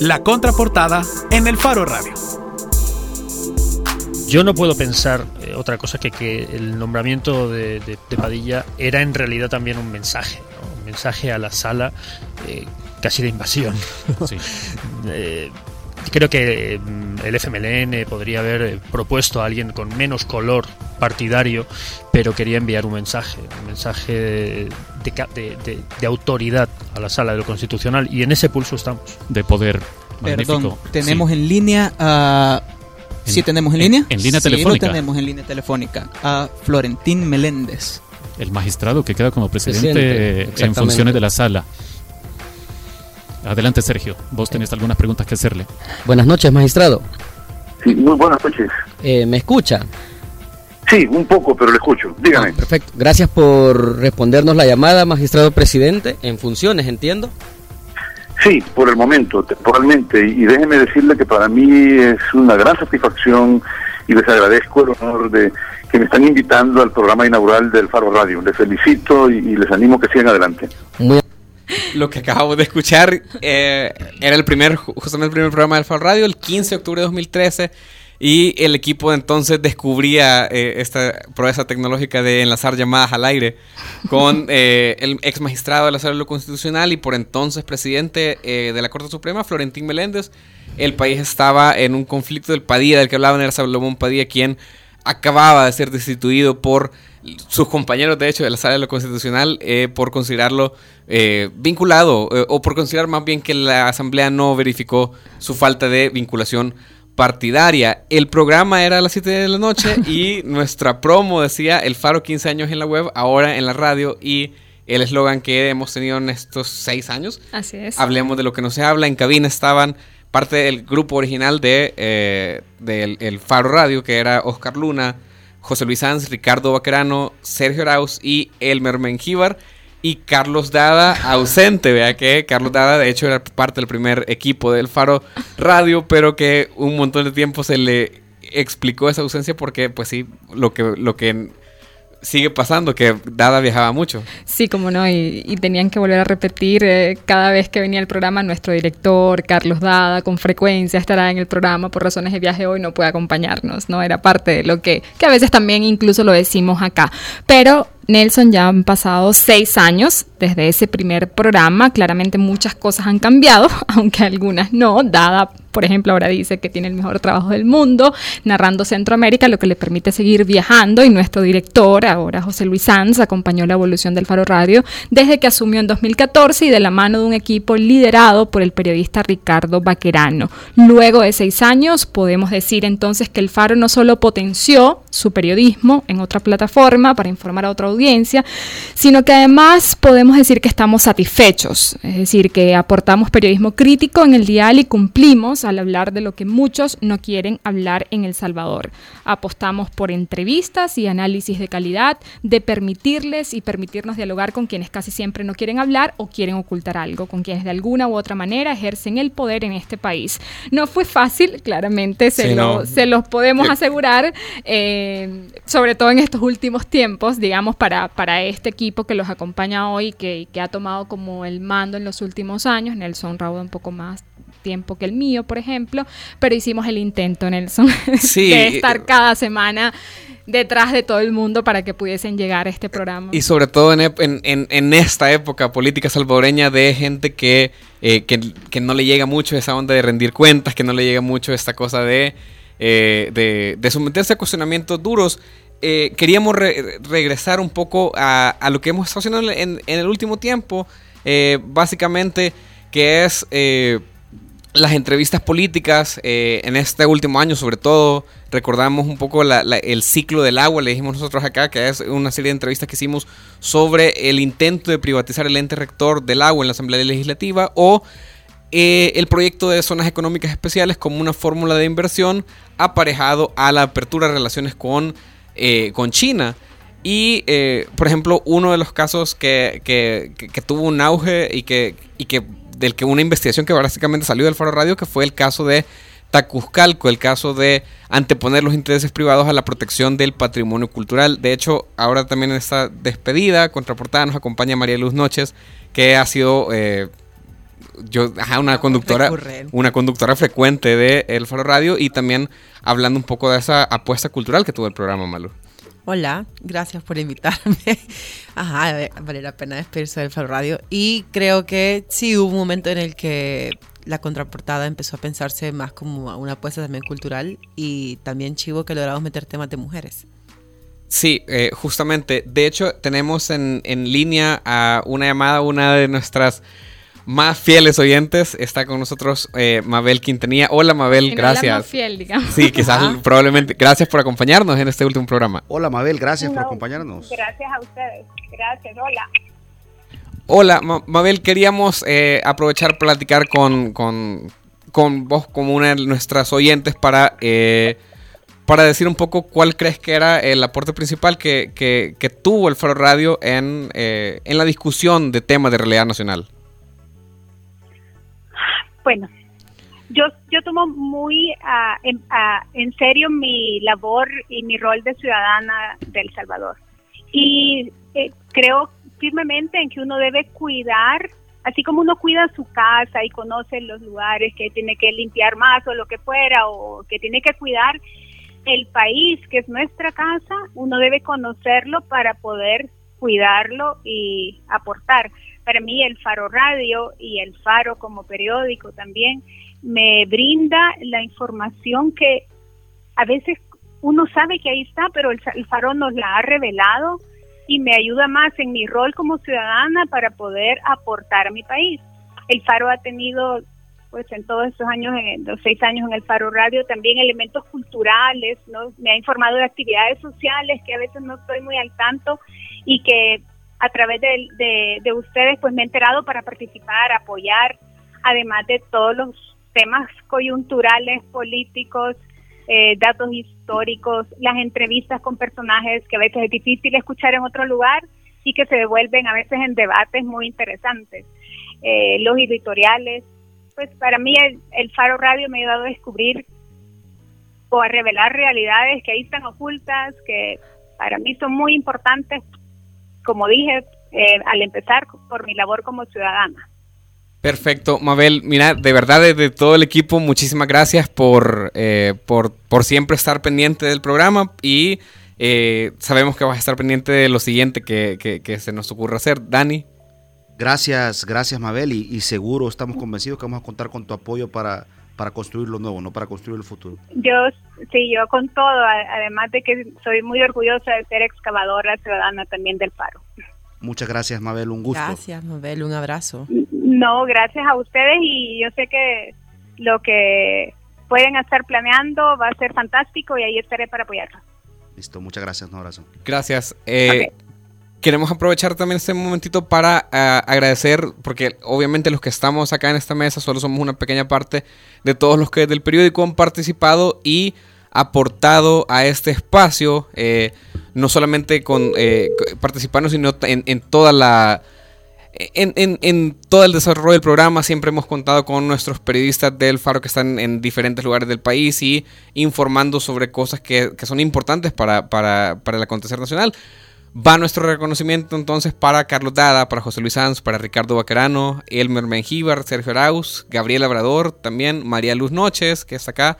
La contraportada en el Faro Radio. Yo no puedo pensar eh, otra cosa que que el nombramiento de, de- de Padilla era en realidad también un mensaje, ¿no? un mensaje a la sala eh, casi de invasión. Sí. Eh, creo que mm, el FMLN podría haber eh, propuesto a alguien con menos color partidario, pero quería enviar un mensaje, un mensaje de, ca- de- de- de autoridad a la sala de lo constitucional y en ese pulso estamos. De poder. Magnífico. Perdón, tenemos Sí. en línea a... ¿Sí En- tenemos en en- línea? en línea Sí, telefónica. lo tenemos en línea telefónica. A Florentín Meléndez. El magistrado que queda como presidente, Presidente, eh, en funciones de la sala. Adelante, Sergio. Vos tenés algunas preguntas que hacerle. Buenas noches, magistrado. Sí, muy buenas noches. Eh, ¿Me escucha? Sí, un poco, pero le escucho. Dígame. Ah, perfecto. Gracias por respondernos la llamada, magistrado presidente, en funciones, entiendo. Sí, por el momento, temporalmente. Y déjeme decirle que para mí es una gran satisfacción y les agradezco el honor de que me están invitando al programa inaugural del Faro Radio. Les felicito y, y les animo que sigan adelante. Muy Lo que acabamos de escuchar eh, era el primer, ju- justamente el primer programa del Faro Radio, el 15 de octubre de 2013. Y el equipo de entonces descubría eh, esta proeza tecnológica de enlazar llamadas al aire con eh, el ex magistrado de la Sala de lo Constitucional y por entonces presidente eh, de la Corte Suprema, Florentín Meléndez. El país estaba en un conflicto del Padilla, del que hablaban era Salomón Padilla, quien acababa de ser destituido por sus compañeros, de hecho, de la sala de lo constitucional, eh, por considerarlo eh, vinculado, eh, o por considerar más bien que la Asamblea no verificó su falta de vinculación partidaria. El programa era a las 7 de la noche y nuestra promo decía el Faro 15 años en la web, ahora en la radio y el eslogan que hemos tenido en estos 6 años. Así es. Hablemos de lo que no se habla. En cabina estaban parte del grupo original de del el Faro Radio, que era Oscar Luna, José Luis Sanz, Ricardo Baquerano, Sergio Arauz y Elmer Mengíbar. Y Carlos Dada ausente, vea que Carlos Dada de hecho era parte del primer equipo del Faro Radio, pero que un montón de tiempo se le explicó esa ausencia porque pues sí, lo que, lo que sigue pasando, que Dada viajaba mucho. Sí, como no, y, y tenían que volver a repetir eh, cada vez que venía el programa nuestro director, Carlos Dada, con frecuencia estará en el programa por razones de viaje hoy, no puede acompañarnos, ¿no? Era parte de lo que, que a veces también incluso lo decimos acá. Pero Nelson, ya han pasado seis años desde ese primer programa, claramente muchas cosas han cambiado, aunque algunas no, Dada por ejemplo, ahora dice que tiene el mejor trabajo del mundo, narrando Centroamérica, lo que le permite seguir viajando. Y nuestro director, ahora José Luis Sanz, acompañó la evolución del Faro Radio desde que asumió en 2014 y de la mano de un equipo liderado por el periodista Ricardo Baquerano. Luego de seis años, podemos decir entonces que el Faro no solo potenció su periodismo en otra plataforma para informar a otra audiencia, sino que además podemos decir que estamos satisfechos, es decir, que aportamos periodismo crítico en el dial y cumplimos al hablar de lo que muchos no quieren hablar en El Salvador. Apostamos por entrevistas y análisis de calidad, de permitirles y permitirnos dialogar con quienes casi siempre no quieren hablar o quieren ocultar algo, con quienes de alguna u otra manera ejercen el poder en este país. No fue fácil, claramente, se, Sí, lo- no. se los podemos asegurar, eh, sobre todo en estos últimos tiempos, digamos, para, para este equipo que los acompaña hoy, que, que ha tomado como el mando en los últimos años, Nelson Rauda un poco más tiempo que el mío, por ejemplo, pero hicimos el intento, Nelson, Sí. de estar cada semana detrás de todo el mundo para que pudiesen llegar a este programa. Y sobre todo en- en- en esta época política salvadoreña de gente que, eh, que, que no le llega mucho esa onda de rendir cuentas, que no le llega mucho esta cosa de, eh, de, de someterse a cuestionamientos duros. Eh, queríamos re- regresar un poco a, lo que hemos estado haciendo en, el último tiempo, eh, básicamente, que es eh, las entrevistas políticas en este último año, sobre todo, recordamos un poco el ciclo del agua, le dijimos nosotros acá, que es una serie de entrevistas que hicimos sobre el intento de privatizar el ente rector del agua en la Asamblea Legislativa o el proyecto de zonas económicas especiales como una fórmula de inversión aparejado a la apertura de relaciones con, eh, con China. Y, eh, por ejemplo, uno de los casos que, que- que- tuvo un auge y que, y que del que una investigación que básicamente salió del Faro Radio, que fue el caso de Tacuzcalco, el caso de anteponer los intereses privados a la protección del patrimonio cultural. De hecho, ahora también en esta despedida, contraportada, nos acompaña María Luz Noches, que ha sido eh, yo, ajá, una conductora, una conductora frecuente de El Faro Radio y también hablando un poco de esa apuesta cultural que tuvo el programa, Malu. Hola, gracias por invitarme. Ajá, vale la pena despedirse del Faro Radio. Y creo que sí hubo un momento en el que la contraportada empezó a pensarse más como una apuesta también cultural y también chivo que logramos meter temas de mujeres. Sí, eh, justamente. De hecho, tenemos en, en línea a una llamada, una de nuestras más fieles oyentes. Está con nosotros eh, Mabel Quintanilla. Hola Mabel, la más gracias. fiel, digamos. Sí, quizás probablemente. Gracias por acompañarnos en este último programa. Hola Mabel, gracias por No, acompañarnos. Gracias a ustedes. Gracias, hola. Hola, Ma- Mabel, queríamos eh, aprovechar para platicar con, con, con vos como una de nuestras oyentes para, eh, para decir un poco cuál crees que era el aporte principal que, que- que tuvo el Faro Radio en, eh, en la discusión de temas de realidad nacional. Bueno, yo, yo tomo muy ah, en, ah, en serio mi labor y mi rol de ciudadana de El Salvador. Y eh, creo firmemente en que uno debe cuidar, así como uno cuida su casa y conoce los lugares que tiene que limpiar más o lo que fuera, o que tiene que cuidar el país, que es nuestra casa, uno debe conocerlo para poder cuidarlo y aportar. Para mí el Faro Radio y el Faro como periódico también me brinda la información que a veces uno sabe que ahí está, pero el, Faro nos la ha revelado y me ayuda más en mi rol como ciudadana para poder aportar a mi país. El Faro ha tenido, pues en todos estos años, en los seis años en el Faro Radio, también elementos culturales, ¿no? Me ha informado de actividades sociales que a veces no estoy muy al tanto y que a través de, de, de ustedes pues me he enterado para participar, apoyar, además de todos los temas coyunturales, políticos, eh, datos históricos, las entrevistas con personajes que a veces es difícil escuchar en otro lugar y que se devuelven a veces en debates muy interesantes. Eh, los editoriales, pues para mí el Faro Radio me ha ayudado a descubrir o a revelar realidades que ahí están ocultas, que para mí son muy importantes, como dije eh, al empezar, por mi labor como ciudadana. Perfecto, Mabel. Mira, de verdad, desde todo el equipo, muchísimas gracias por, eh, por, por siempre estar pendiente del programa y eh, sabemos que vas a estar pendiente de lo siguiente que, que- que se nos ocurra hacer. Dani. Gracias, gracias Mabel y, y seguro estamos convencidos que vamos a contar con tu apoyo para, para construir lo nuevo, no para construir el futuro. Yo, sí, yo con todo, además de que soy muy orgullosa de ser excavadora ciudadana también del paro. Muchas gracias Mabel, un gusto. Gracias, Mabel, un abrazo. No, gracias a ustedes y yo sé que lo que pueden estar planeando va a ser fantástico y ahí estaré para apoyarlos. Listo, muchas gracias, un abrazo. Gracias. Eh, Queremos aprovechar también este momentito para ah, agradecer, porque obviamente los que estamos acá en esta mesa solo somos una pequeña parte de todos los que del periódico han participado y aportado a este espacio, eh, no solamente con eh, participando, sino en, toda la... En, en- en todo el desarrollo del programa siempre hemos contado con nuestros periodistas del Faro que están en diferentes lugares del país y informando sobre cosas que, que son importantes para, para, para el acontecer nacional. Va nuestro reconocimiento entonces para Carlos Dada, para José Luis Sanz, para Ricardo Bacarano, Elmer Mengíbar, Sergio Arauz, Gabriel Labrador, también María Luz Noches, que está acá,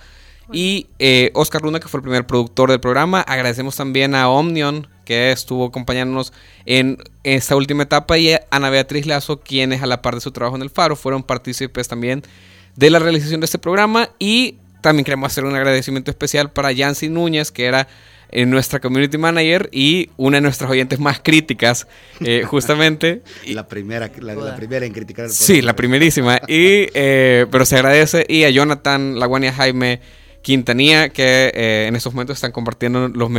y eh, Oscar Luna, que fue el primer productor del programa. Agradecemos también a Omnion, que estuvo acompañándonos en esta última etapa, y a Ana Beatriz Lazo, quienes a la par de su trabajo en el Faro fueron partícipes también de la realización de este programa. Y también queremos hacer un agradecimiento especial para Yancy Núñez, que era eh, nuestra community manager y una de nuestras oyentes más críticas, eh, justamente. La primera, la, la primera en criticar el Sí, la primerísima. Y, eh, pero se agradece. Y a Jonathan Laguania Jaime Quintanilla, que eh, en estos momentos están compartiendo los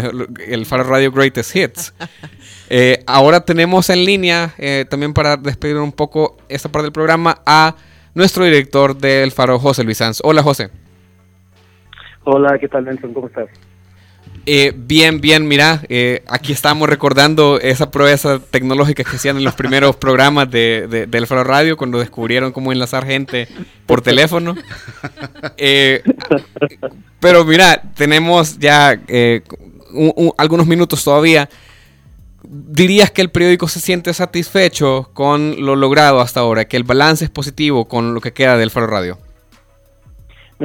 el Faro Radio Greatest Hits. Eh, ahora tenemos en línea, eh, también para despedir un poco esta parte del programa, a nuestro director del Faro, José Luis Sanz. Hola, José. Hola, ¿qué tal, Nelson? ¿Cómo estás? Eh, bien, bien, mira, eh, aquí estamos recordando esa proeza tecnológica que hacían en los primeros programas de, de- del Faro Radio cuando descubrieron cómo enlazar gente por teléfono. Eh, pero mira, tenemos ya eh, un- un- algunos minutos todavía. ¿Dirías que el periódico se siente satisfecho con lo logrado hasta ahora? ¿Que el balance es positivo con lo que queda del Faro Radio?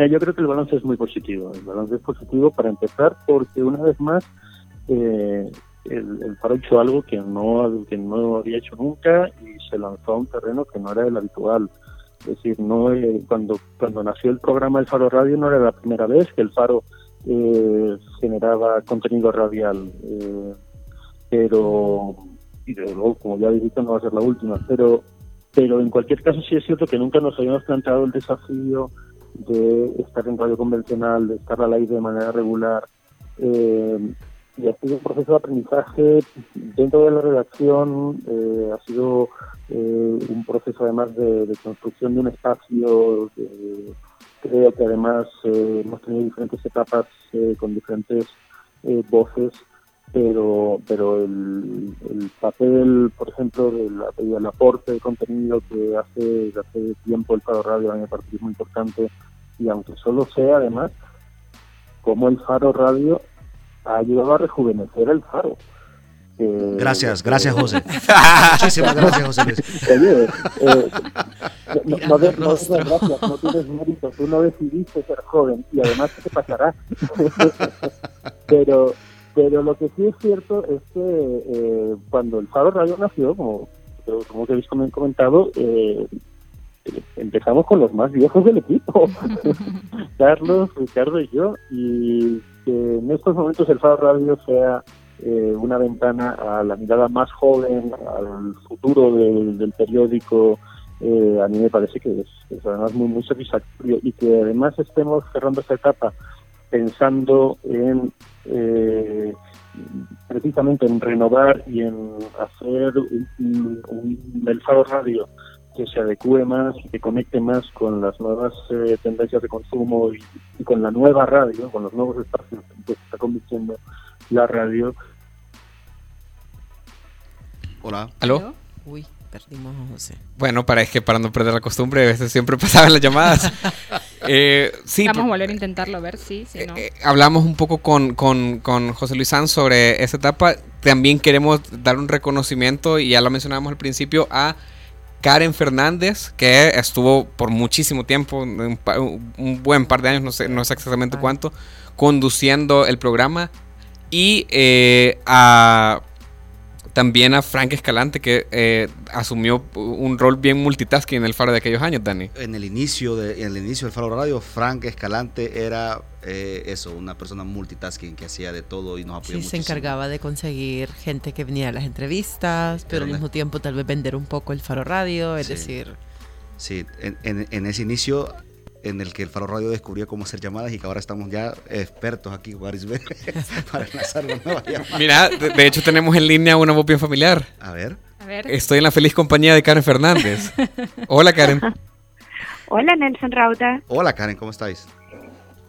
Yo creo que el balance es muy positivo. El balance es positivo para empezar porque una vez más eh, el, el, Faro hecho algo que no, que no había hecho nunca y se lanzó a un terreno que no era el habitual. Es decir, no eh, cuando, cuando nació el programa del Faro Radio no era la primera vez que el Faro eh, generaba contenido radial. Eh, pero, y de luego, como ya habéis dicho, no va a ser la última. Pero, pero en cualquier caso sí es cierto que nunca nos habíamos planteado el desafío de estar en radio convencional, de estar al aire de manera regular. Eh, y ha sido un proceso de aprendizaje dentro de la redacción, eh, ha sido eh, un proceso además de, de, construcción de un espacio, de, creo que además eh, hemos tenido diferentes etapas con diferentes voces, pero pero el, el, papel, por ejemplo, del, del, aporte de contenido que hace, hace tiempo el Faro Radio a mí me parece muy importante, y aunque solo sea además como el Faro Radio ha ayudado a rejuvenecer el faro. Eh, gracias, gracias José. Muchísimas gracias José Luis. Oye, eh, no, no, de, no, gracias, no tienes mérito, tú no decidiste ser joven y además ¿qué te pasará? pero, pero lo que sí es cierto es que eh, cuando el Faro Radio nació, como, como que habéis comentado, eh, empezamos con los más viejos del equipo, Carlos, Ricardo y yo, y que en estos momentos el Faro Radio sea eh, una ventana a la mirada más joven, al futuro del, del periódico, eh, a mí me parece que es, es, además muy, muy satisfactorio y que además estemos cerrando esta etapa pensando en eh, precisamente en renovar y en hacer un, un, el Faro Radio que se adecue más y que conecte más con las nuevas eh, tendencias de consumo y, y, con la nueva radio, con los nuevos espacios que se está convirtiendo la radio. Hola. ¿Aló? Uy, perdimos a José. Bueno, para es que para no perder la costumbre, a veces siempre pasaban las llamadas. eh, sí, Vamos a volver a intentarlo, a ver si, si no. Eh, hablamos un poco con, con, con José Luis Sanz sobre esa etapa. También queremos dar un reconocimiento, y ya lo mencionábamos al principio, a Karen Fernández, que estuvo por muchísimo tiempo, un, un buen par de años, no sé, no sé exactamente cuánto, conduciendo el programa. Y eh, a, también a Frank Escalante, que eh, asumió un rol bien multitasking en el Faro de aquellos años, Dani. En el inicio, de, en el inicio del Faro Radio, Frank Escalante era eh, eso, una persona multitasking que hacía de todo y nos apoyó Sí, muchísimo. se encargaba de conseguir gente que venía a las entrevistas, pero, Pero al mismo tiempo tal vez vender un poco el Faro Radio, es Sí. decir, Sí, en, en- en ese inicio en el que el Faro Radio descubrió cómo hacer llamadas y que ahora estamos ya expertos aquí con Arisbe para enlazar una nueva llamada. Mira, de, de hecho tenemos en línea una voz bien familiar. A ver. A ver. Estoy en la feliz compañía de Karen Fernández. Hola, Karen. Hola, Nelson Rauda. Hola Karen, ¿cómo estáis?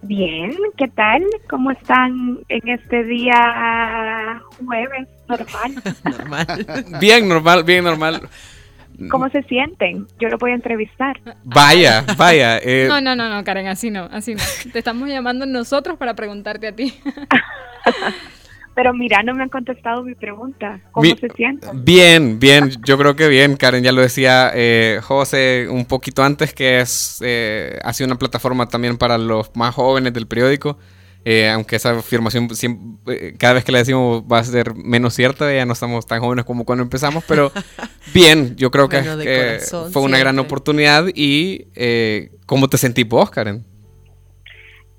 Bien, ¿qué tal? ¿Cómo están en este día jueves normal? normal. Bien normal, bien normal. ¿Cómo se sienten? Yo lo voy a entrevistar. Vaya, vaya. eh, No, no, no, no, Karen, así no, así no. Te estamos llamando nosotros para preguntarte a ti. Pero mira, no me han contestado mi pregunta. ¿Cómo Mi- se sienten? Bien, bien, yo creo que bien, Karen, ya lo decía eh, José un poquito antes, que es eh, ha sido una plataforma también para los más jóvenes del periódico, eh, aunque esa afirmación siem- eh, cada vez que la decimos va a ser menos cierta, ya no estamos tan jóvenes como cuando empezamos, pero bien, yo creo que, Bueno, de que corazón fue una gran siempre. oportunidad y eh, ¿cómo te sentís vos, Karen?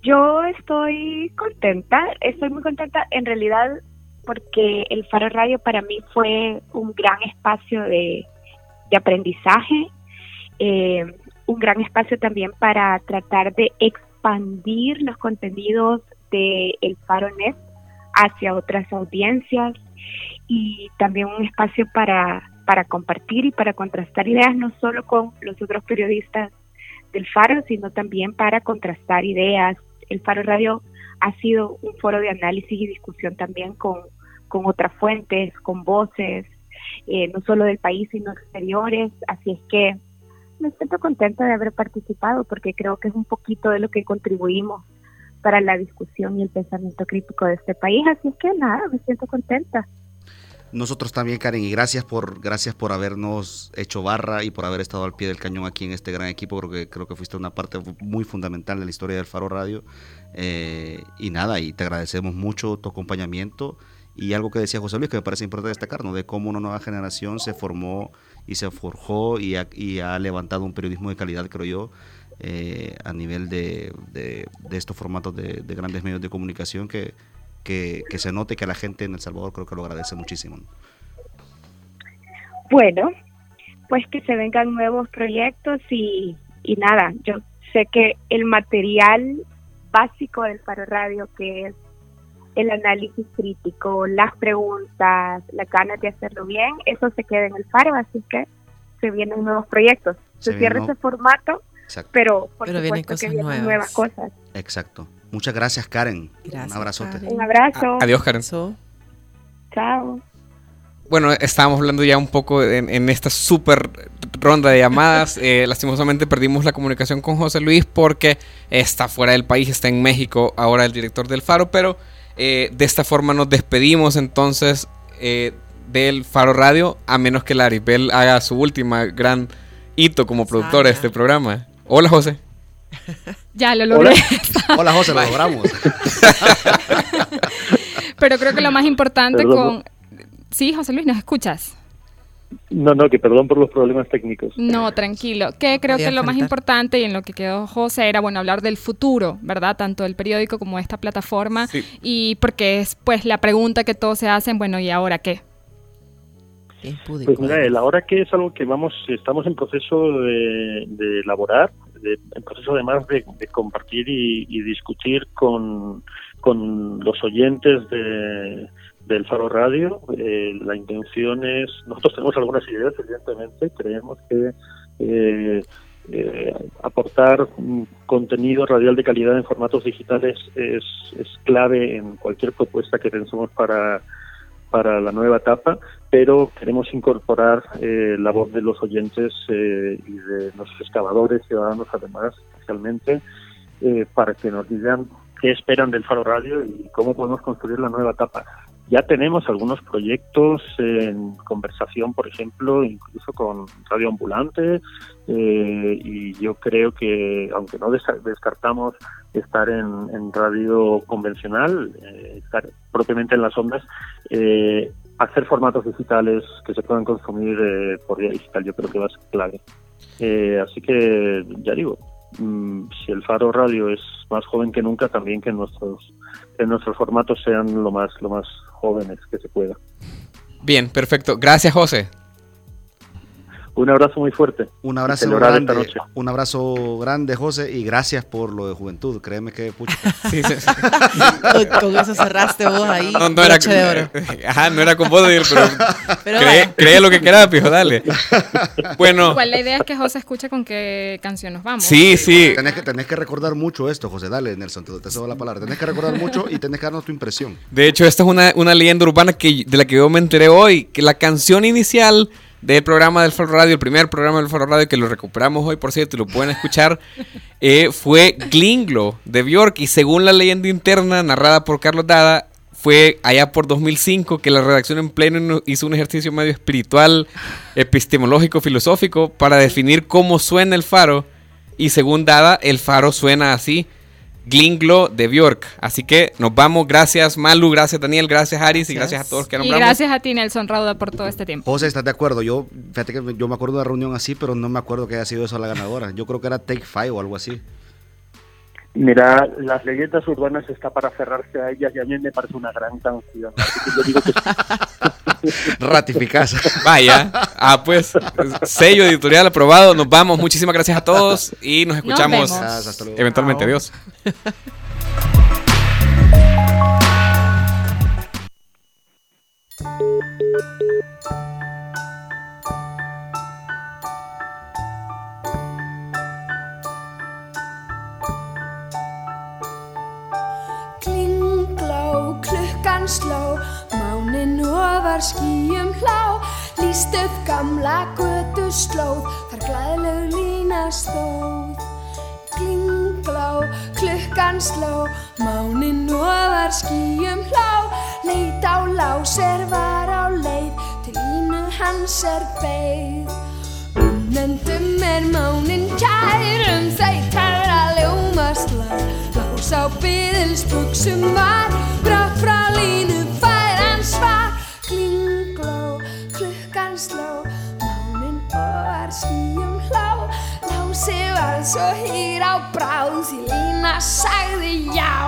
Yo estoy contenta, estoy muy contenta en realidad porque el Faro Radio para mí fue un gran espacio de, de aprendizaje, eh, un gran espacio también para tratar de expandir los contenidos de El Faro Net hacia otras audiencias y también un espacio para, para compartir y para contrastar ideas no solo con los otros periodistas del Faro, sino también para contrastar ideas. El Faro Radio ha sido un foro de análisis y discusión también con, con otras fuentes, con voces, eh, no solo del país, sino exteriores. Así es que me siento contenta de haber participado porque creo que es un poquito de lo que contribuimos para la discusión y el pensamiento crítico de este país. Así es que nada, me siento contenta. Nosotros también, Karen, y gracias por, gracias por habernos hecho barra y por haber estado al pie del cañón aquí en este gran equipo, porque creo que fuiste una parte muy fundamental de la historia del Faro Radio. Eh, y nada, y te agradecemos mucho tu acompañamiento y algo que decía José Luis que me parece importante destacar, ¿no? de cómo una nueva generación se formó y se forjó y ha, y ha levantado un periodismo de calidad, creo yo, eh, a nivel de, de, de estos formatos de, de, grandes medios de comunicación que, que, que, se note que la gente en El Salvador creo que lo agradece muchísimo. Bueno, pues que se vengan nuevos proyectos y, y nada, yo sé que el material básico del Paro Radio, que es el análisis crítico, las preguntas, la ganas de hacerlo bien, eso se queda en el Faro, así que se vienen nuevos proyectos. Se, se cierra ese formato, Exacto. pero por pero supuesto vienen que vienen nuevas. nuevas cosas. Exacto. Muchas gracias, Karen. Gracias, Un abrazote. Un abrazo. Adiós, Karen. Chao. Bueno, estábamos hablando ya un poco en, en esta super ronda de llamadas. Eh, lastimosamente perdimos la comunicación con José Luis porque está fuera del país, está en México ahora el director del Faro, pero eh, de esta forma nos despedimos entonces eh, del Faro Radio, a menos que Laribel haga su última gran hito como productora de este programa. Hola, José. Ya lo logré. Hola, Hola José, lo logramos. Pero creo que lo más importante Perdón. con... Sí, José Luis, ¿nos escuchas? No, no, que perdón por los problemas técnicos. No, tranquilo. Que creo que lo más importante y en lo que quedó José era, bueno, hablar del futuro, ¿verdad? Tanto del periódico como de esta plataforma. Sí. Y porque es, pues, la pregunta que todos se hacen, bueno, ¿y ahora qué? Pues mira, el ahora que es algo que vamos, estamos en proceso de, de elaborar, de- en proceso además de, de compartir y, y discutir con, con los oyentes de, del Faro Radio. Eh, la intención es, nosotros tenemos algunas ideas, evidentemente, creemos que eh, eh, aportar contenido radial de calidad en formatos digitales es, es clave en cualquier propuesta que pensemos para para la nueva etapa, pero queremos incorporar eh, la voz de los oyentes eh, y de los excavadores ciudadanos, además, especialmente, eh, para que nos digan qué esperan del Faro Radio y cómo podemos construir la nueva etapa. Ya tenemos algunos proyectos en conversación, por ejemplo, incluso con Radio Ambulante, eh, y yo creo que, aunque no descartamos estar en, en radio convencional, eh, estar propiamente en las ondas, eh, hacer formatos digitales que se puedan consumir eh, por vía digital, yo creo que va a ser clave. Eh, así que, ya digo, mm, si el Faro Radio es más joven que nunca, también que nuestros, que nuestros formatos sean lo más, lo más jóvenes que se pueda. Bien, perfecto. Gracias, José. Un abrazo muy fuerte. Un abrazo esta grande, noche. un abrazo grande, José, y gracias por lo de juventud. Créeme que pucha. Sí, sí, sí. Con, con eso cerraste vos ahí. No, no era, de oro. Ajá, no era con vos, pero, Pero cree, cree lo que quieras, pijo, dale. Bueno, Igual la idea es que José escuche con qué canción nos vamos. sí, sí. Tenés que, tenés que recordar mucho esto, José. Dale, Nelson, te, te cedo la palabra. Tenés que recordar mucho y tenés que darnos tu impresión. De hecho, esta es una, una leyenda urbana que, de la que yo me enteré hoy, que la canción inicial del programa del Faro Radio, el primer programa del Faro Radio, que lo recuperamos hoy, por cierto, y lo pueden escuchar, eh, fue Glinglo de Bjork, y según la leyenda interna narrada por Carlos Dada, fue allá por 2005 que la redacción en pleno hizo un ejercicio medio espiritual, epistemológico, filosófico, para definir cómo suena el faro, y según Dada, el faro suena así, Glinglo de Bjork. Así que nos vamos. Gracias, Malu. Gracias, Daniel. Gracias, Aris. Y gracias a todos los que Y nombramos. gracias a ti, Nelson Rauda, por todo este tiempo. José, ¿estás de acuerdo? Yo, fíjate que yo me acuerdo de una reunión así, pero no me acuerdo que haya sido eso la ganadora. Yo creo que era Take Five o algo así. Mira, las leyendas urbanas está para aferrarse a ellas y a mí me parece una gran canción. Así que yo digo que Ratificás. Vaya. Ah, pues, sello editorial aprobado. Nos vamos. Muchísimas gracias a todos y nos escuchamos eventualmente. Adiós. stuð gamla götu slóð þar glæðleg lína stóð. Glinglá, klukkan sló mánin nóðar skýjum hlá. Leit á láser var á leið til línu hans er beigð Unnendum er mánin kærum þau tarra ljóma slá lás á byðilsbuksum var I you.